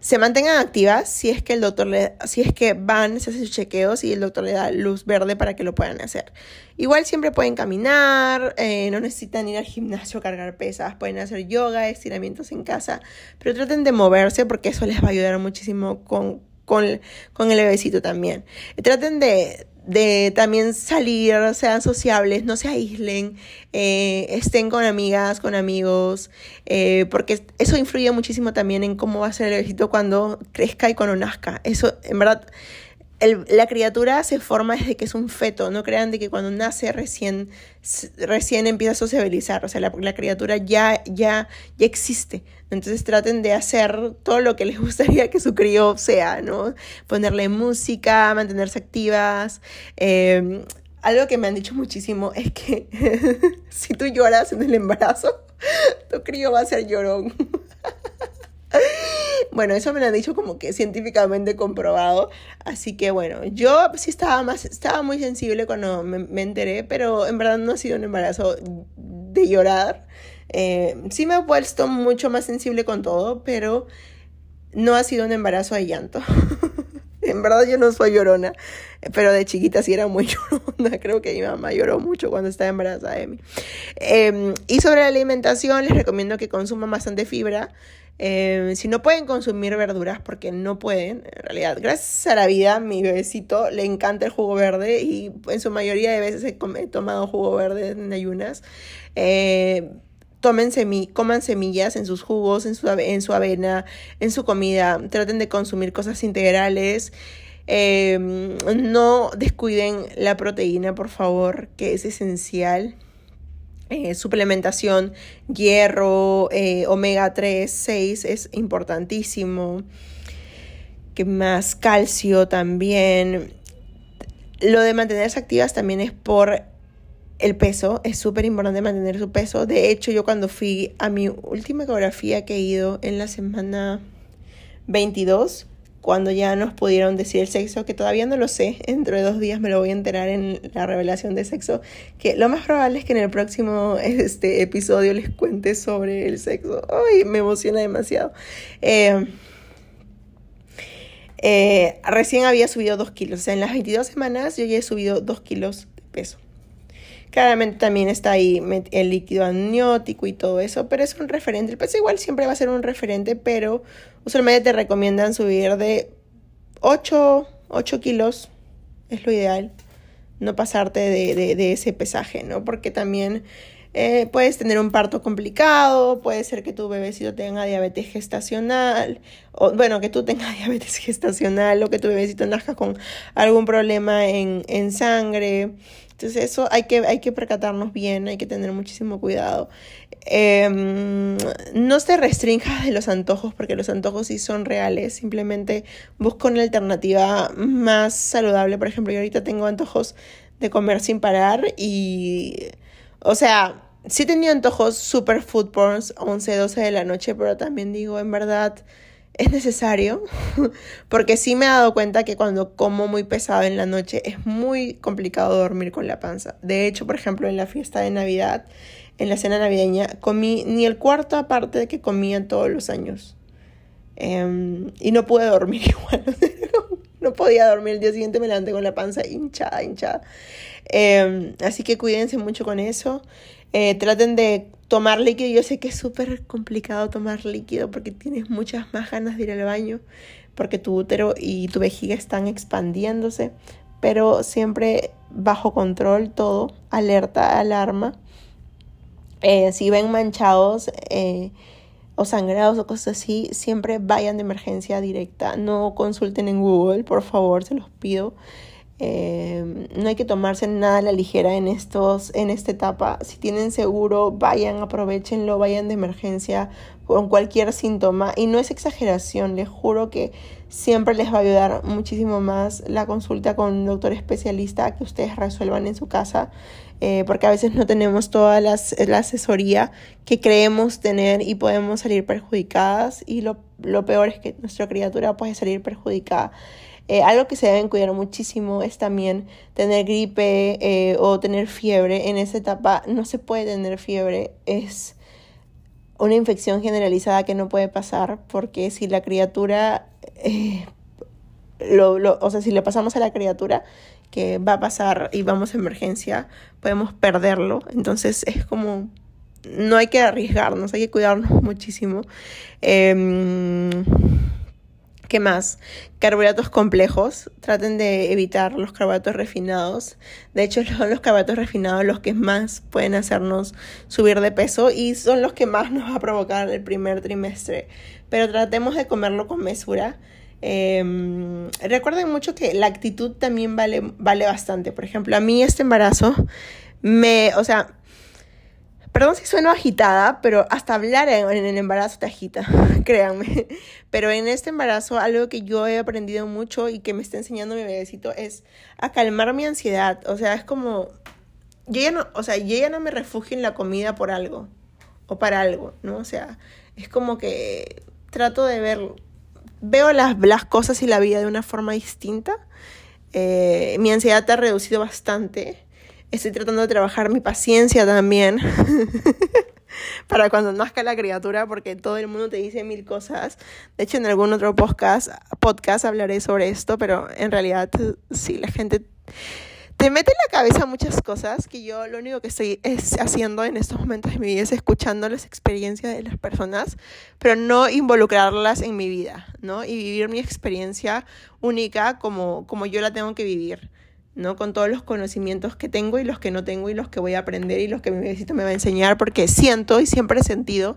se mantengan activas si es que el doctor le, si es que van, se hacen sus chequeos y el doctor le da luz verde para que lo puedan hacer. Igual siempre pueden caminar, eh, no necesitan ir al gimnasio a cargar pesas, pueden hacer yoga, estiramientos en casa, pero traten de moverse porque eso les va a ayudar muchísimo con, con, con el bebecito también. Traten de, de también salir, sean sociables, no se aíslen, eh, estén con amigas, con amigos, eh, porque eso influye muchísimo también en cómo va a ser el bebecito cuando crezca y cuando nazca. Eso, en verdad, la criatura se forma desde que es un feto, no crean de que cuando nace recién, recién empieza a sociabilizar, o sea, la, criatura ya, ya, ya existe. Entonces traten de hacer todo lo que les gustaría que su crío sea, ¿no? Ponerle música, mantenerse activas. Em, algo que me han dicho muchísimo es que si tú lloras en el embarazo, tu crío va a ser llorón. Bueno, eso me lo han dicho como que científicamente comprobado. Así que bueno, yo sí estaba más, estaba muy sensible cuando me, enteré, pero en verdad no ha sido un embarazo de llorar. Eh, sí me he puesto mucho más sensible con todo, pero no ha sido un embarazo de llanto. en verdad yo no soy llorona, pero de chiquita sí era muy llorona. Creo que mi mamá lloró mucho cuando estaba embarazada de mí. Em, y sobre la alimentación, les recomiendo que consuman bastante fibra. Em, si no pueden consumir verduras, porque no pueden, en realidad, gracias a la vida, mi bebecito le encanta el jugo verde y en su mayoría de veces he, tomado jugo verde en ayunas. Eh, tomen coman semillas en sus jugos, en su, en su avena, en su comida. Traten de consumir cosas integrales. Em, no descuiden la proteína, por favor, que es esencial. Eh, suplementación, hierro, eh, omega 3, 6 es importantísimo. Que más calcio también. Lo de mantenerse activas también es por el peso. Es súper importante mantener su peso. De hecho, yo cuando fui a mi última ecografía que he ido en la semana 22, cuando ya nos pudieron decir el sexo, que todavía no lo sé, dentro de dos días me lo voy a enterar en la revelación de sexo, que lo más probable es que en el próximo este, episodio les cuente sobre el sexo. Ay, me emociona demasiado. Eh, eh, recién había subido dos kilos, o sea, en las 22 semanas yo ya he subido dos kilos de peso. Claramente también está ahí el líquido amniótico y todo eso, pero es un referente. El peso igual siempre va a ser un referente, pero usualmente te recomiendan subir de 8, 8 kilos, es lo ideal. No pasarte de, de, ese pesaje, ¿no? Porque también eh, puedes tener un parto complicado, puede ser que tu bebecito tenga diabetes gestacional, o bueno, que tú tengas diabetes gestacional, o que tu bebecito nazca con algún problema en, en sangre. Entonces eso hay que, hay que percatarnos bien, hay que tener muchísimo cuidado. Em, no te restringas de los antojos porque los antojos sí son reales. Simplemente busca una alternativa más saludable. Por ejemplo, yo ahorita tengo antojos de comer sin parar y, o sea, sí tenía antojos super food porns 11, 12 de la noche, pero también digo, en verdad es necesario, porque sí me he dado cuenta que cuando como muy pesado en la noche es muy complicado dormir con la panza. De hecho, por ejemplo, en la fiesta de Navidad, en la cena navideña, comí ni el cuarto aparte de que comía todos los años. Em, y no pude dormir igual. no podía dormir. El día siguiente me levanté con la panza hinchada, hinchada. Em, así que cuídense mucho con eso. Eh, traten de tomar líquido. Yo sé que es súper complicado tomar líquido porque tienes muchas más ganas de ir al baño, porque tu útero y tu vejiga están expandiéndose, pero siempre bajo control todo, alerta, alarma. Eh, si ven manchados eh, o sangrados o cosas así, siempre vayan de emergencia directa. No consulten en Google, por favor, se los pido. Eh, no hay que tomarse nada a la ligera en, estos, en esta etapa. Si tienen seguro, vayan, aprovechenlo, vayan de emergencia con cualquier síntoma. Y no es exageración, les juro que siempre les va a ayudar muchísimo más la consulta con un doctor especialista que ustedes resuelvan en su casa. Eh, porque a veces no tenemos toda la asesoría que creemos tener y podemos salir perjudicadas. Y lo peor es que nuestra criatura puede salir perjudicada. Eh, algo que se deben cuidar muchísimo es también tener gripe eh, o tener fiebre. En esa etapa no se puede tener fiebre. Es una infección generalizada que no puede pasar porque si la criatura, eh, lo, lo, o sea, si le pasamos a la criatura que va a pasar y vamos a emergencia, podemos perderlo. Entonces es como no hay que arriesgarnos, hay que cuidarnos muchísimo. Eh, ¿Qué más? Carbohidratos complejos. Traten de evitar los carbohidratos refinados. De hecho, son los carbohidratos refinados los que más pueden hacernos subir de peso y son los que más nos va a provocar el primer trimestre. Pero tratemos de comerlo con mesura. Em, recuerden mucho que la actitud también vale, vale bastante. Por ejemplo, a mí este embarazo me, o sea, Perdón si sueno agitada, pero hasta hablar en, el embarazo te agita, créanme. Pero en este embarazo, algo que yo he aprendido mucho y que me está enseñando mi bebecito es a calmar mi ansiedad. O sea, es como. Yo ya no, o sea, yo ya no me refugio en la comida por algo o para algo, ¿no? O sea, es como que trato de ver. Veo las, las cosas y la vida de una forma distinta. Eh, mi ansiedad ha reducido bastante Estoy tratando de trabajar mi paciencia también para cuando nazca la criatura, porque todo el mundo te dice mil cosas. De hecho, en algún otro podcast, hablaré sobre esto, pero en realidad sí, la gente te mete en la cabeza muchas cosas que yo lo único que estoy es haciendo en estos momentos de mi vida es escuchando las experiencias de las personas, pero no involucrarlas en mi vida, ¿no? Y vivir mi experiencia única como, como yo la tengo que vivir. ¿No? Con todos los conocimientos que tengo y los que no tengo y los que voy a aprender y los que mi visita me va a enseñar, porque siento y siempre he sentido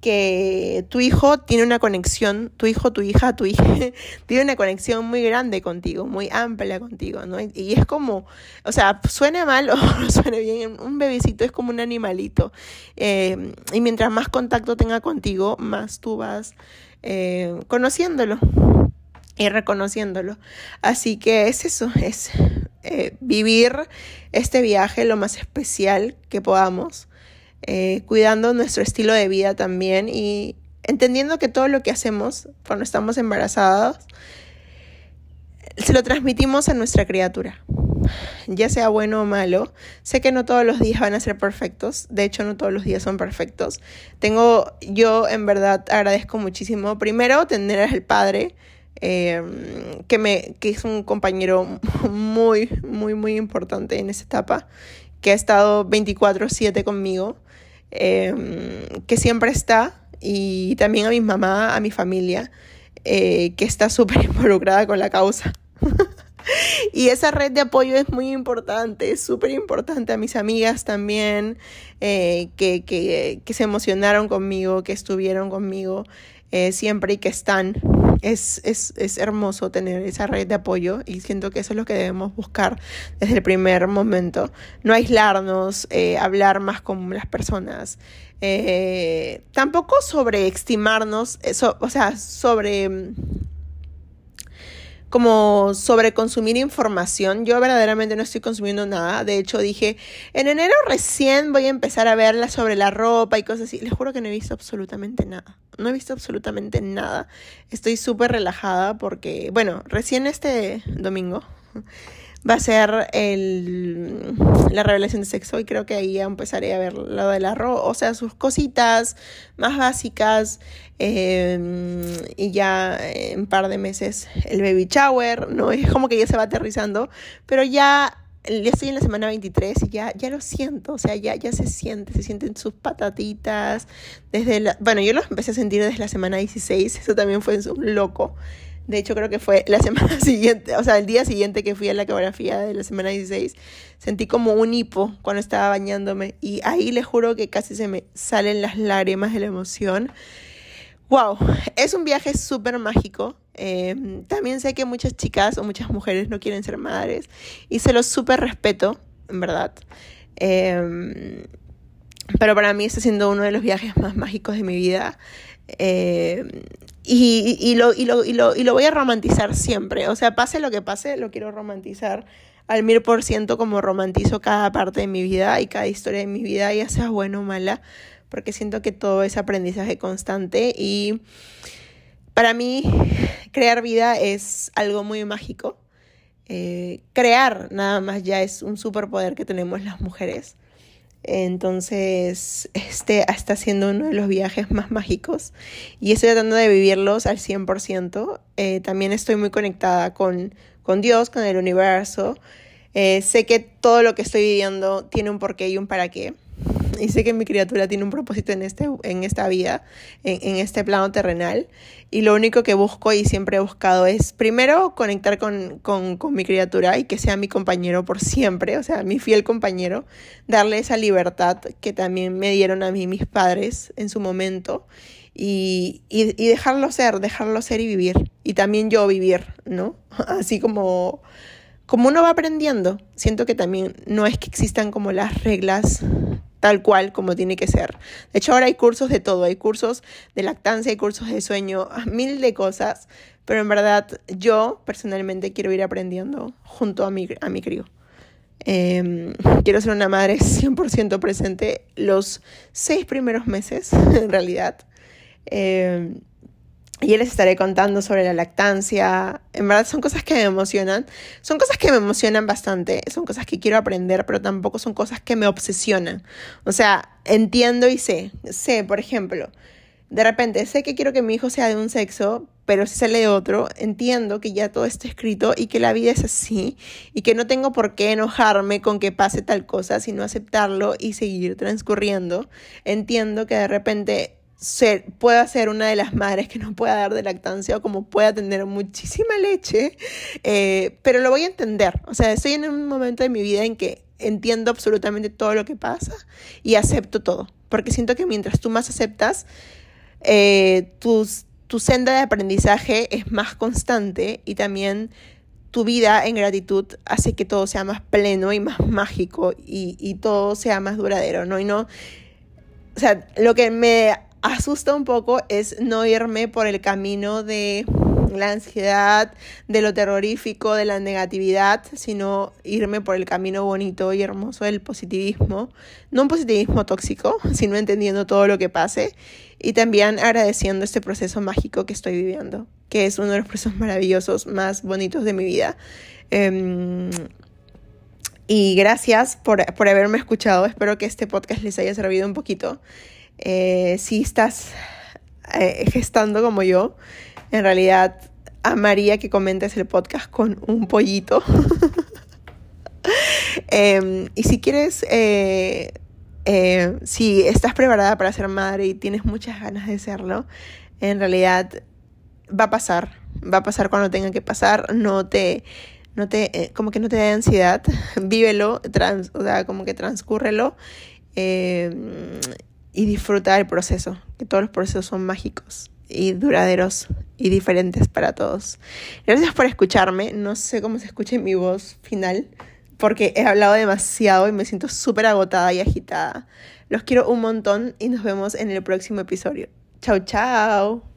que tu hijo tiene una conexión, tu hijo, tu hija, tu hija, tiene una conexión muy grande contigo, muy amplia contigo, ¿no? Y es como, o sea, suene mal o suene bien, un bebecito es como un animalito. Eh, y mientras más contacto tenga contigo, más tú vas eh, conociéndolo y reconociéndolo. Así que es eso, es eh, vivir este viaje lo más especial que podamos, eh, cuidando nuestro estilo de vida también y entendiendo que todo lo que hacemos cuando estamos embarazados se lo transmitimos a nuestra criatura, ya sea bueno o malo. Sé que no todos los días van a ser perfectos, de hecho no todos los días son perfectos. Tengo, yo en verdad agradezco muchísimo, primero, tener al padre Em, que, me, que es un compañero muy, muy, muy importante en esa etapa, que ha estado 24/7 conmigo, em, que siempre está, y también a mi mamá, a mi familia, eh, que está súper involucrada con la causa. y esa red de apoyo es muy importante, es súper importante a mis amigas también, eh, que, que, que, se emocionaron conmigo, que estuvieron conmigo eh, siempre y que están es, es, es, hermoso tener esa red de apoyo y siento que eso es lo que debemos buscar desde el primer momento. No aislarnos, eh, hablar más con las personas. Eh, tampoco sobreestimarnos, eso, o sea, sobre como sobre consumir información. Yo verdaderamente no estoy consumiendo nada. De hecho, dije, en enero recién voy a empezar a verla sobre la ropa y cosas así. Les juro que no he visto absolutamente nada. No he visto absolutamente nada. Estoy súper relajada porque, bueno, recién este domingo va a ser el, la revelación de sexo y creo que ahí ya empezaré a ver lo del arroz, o sea, sus cositas más básicas em, y ya en un par de meses el baby shower, ¿no? Es como que ya se va aterrizando, pero ya, estoy en la semana 23 y ya, ya lo siento, o sea, ya, ya se siente, se sienten sus patatitas desde la, bueno, yo los empecé a sentir desde la semana 16, eso también fue un loco. De hecho, creo que fue la semana siguiente, o sea, el día siguiente que fui a la ecografía de la semana 16, sentí como un hipo cuando estaba bañándome y ahí le juro que casi se me salen las lágrimas de la emoción. Wow, es un viaje súper mágico. Em, también sé que muchas chicas o muchas mujeres no quieren ser madres y se lo súper respeto, en verdad. Em, pero para mí está siendo uno de los viajes más mágicos de mi vida. Eh, y, y, lo, y, lo, y, lo, y lo voy a romantizar siempre. O sea, pase lo que pase, lo quiero romantizar al mil por ciento como romantizo cada parte de mi vida y cada historia de mi vida, ya sea buena o mala, porque siento que todo es aprendizaje constante y para mí crear vida es algo muy mágico. Eh, crear nada más ya es un superpoder que tenemos las mujeres. Entonces, este está siendo uno de los viajes más mágicos y estoy tratando de vivirlos al 100%. Eh, también estoy muy conectada con, con Dios, con el universo. Eh, sé que todo lo que estoy viviendo tiene un porqué y un para qué y sé que mi criatura tiene un propósito en, este, en esta vida, en, este plano terrenal. Y lo único que busco y siempre he buscado es, primero, conectar con, con, con mi criatura y que sea mi compañero por siempre, o sea, mi fiel compañero, darle esa libertad que también me dieron a mí mis padres en su momento. Y, y, y, dejarlo ser, dejarlo ser y vivir. Y también yo vivir, ¿no? Así como, como uno va aprendiendo. Siento que también no es que existan como las reglas tal cual como tiene que ser. De hecho, ahora hay cursos de todo, hay cursos de lactancia, hay cursos de sueño, mil de cosas, pero en verdad yo personalmente quiero ir aprendiendo junto a mi, a mi crío. Em, quiero ser una madre 100% presente los seis primeros meses, en realidad. Eh, y les estaré contando sobre la lactancia. En verdad son cosas que me emocionan. Son cosas que me emocionan bastante. Son cosas que quiero aprender, pero tampoco son cosas que me obsesionan. O sea, entiendo y sé. Sé, por ejemplo, de repente sé que quiero que mi hijo sea de un sexo, pero si sale de otro, entiendo que ya todo está escrito y que la vida es así y que no tengo por qué enojarme con que pase tal cosa, sino aceptarlo y seguir transcurriendo. Entiendo que de repente ser, pueda ser una de las madres que no pueda dar de lactancia o como pueda tener muchísima leche, eh, pero lo voy a entender. O sea, estoy en un momento de mi vida en que entiendo absolutamente todo lo que pasa y acepto todo, porque siento que mientras tú más aceptas, eh, tu senda de aprendizaje es más constante y también tu vida en gratitud hace que todo sea más pleno y más mágico y, y todo sea más duradero, ¿no? Y no, o sea, lo que me asusta un poco es no irme por el camino de la ansiedad, de lo terrorífico, de la negatividad, sino irme por el camino bonito y hermoso del positivismo. No un positivismo tóxico, sino entendiendo todo lo que pase y también agradeciendo este proceso mágico que estoy viviendo, que es uno de los procesos maravillosos más bonitos de mi vida. Em, y gracias por, por haberme escuchado. Espero que este podcast les haya servido un poquito. Eh, si estás eh, gestando como yo, en realidad amaría que comentes el podcast con un pollito. Em, y si quieres, eh, si estás preparada para ser madre y tienes muchas ganas de serlo, en realidad va a pasar, va a pasar cuando tenga que pasar, no te, no te, como que no te dé ansiedad, vívelo, trans, o sea, como que transcúrrelo. Em, y disfrutar el proceso, que todos los procesos son mágicos y duraderos y diferentes para todos. Gracias por escucharme, no sé cómo se escucha mi voz final, porque he hablado demasiado y me siento súper agotada y agitada. Los quiero un montón y nos vemos en el próximo episodio. Chao, chao.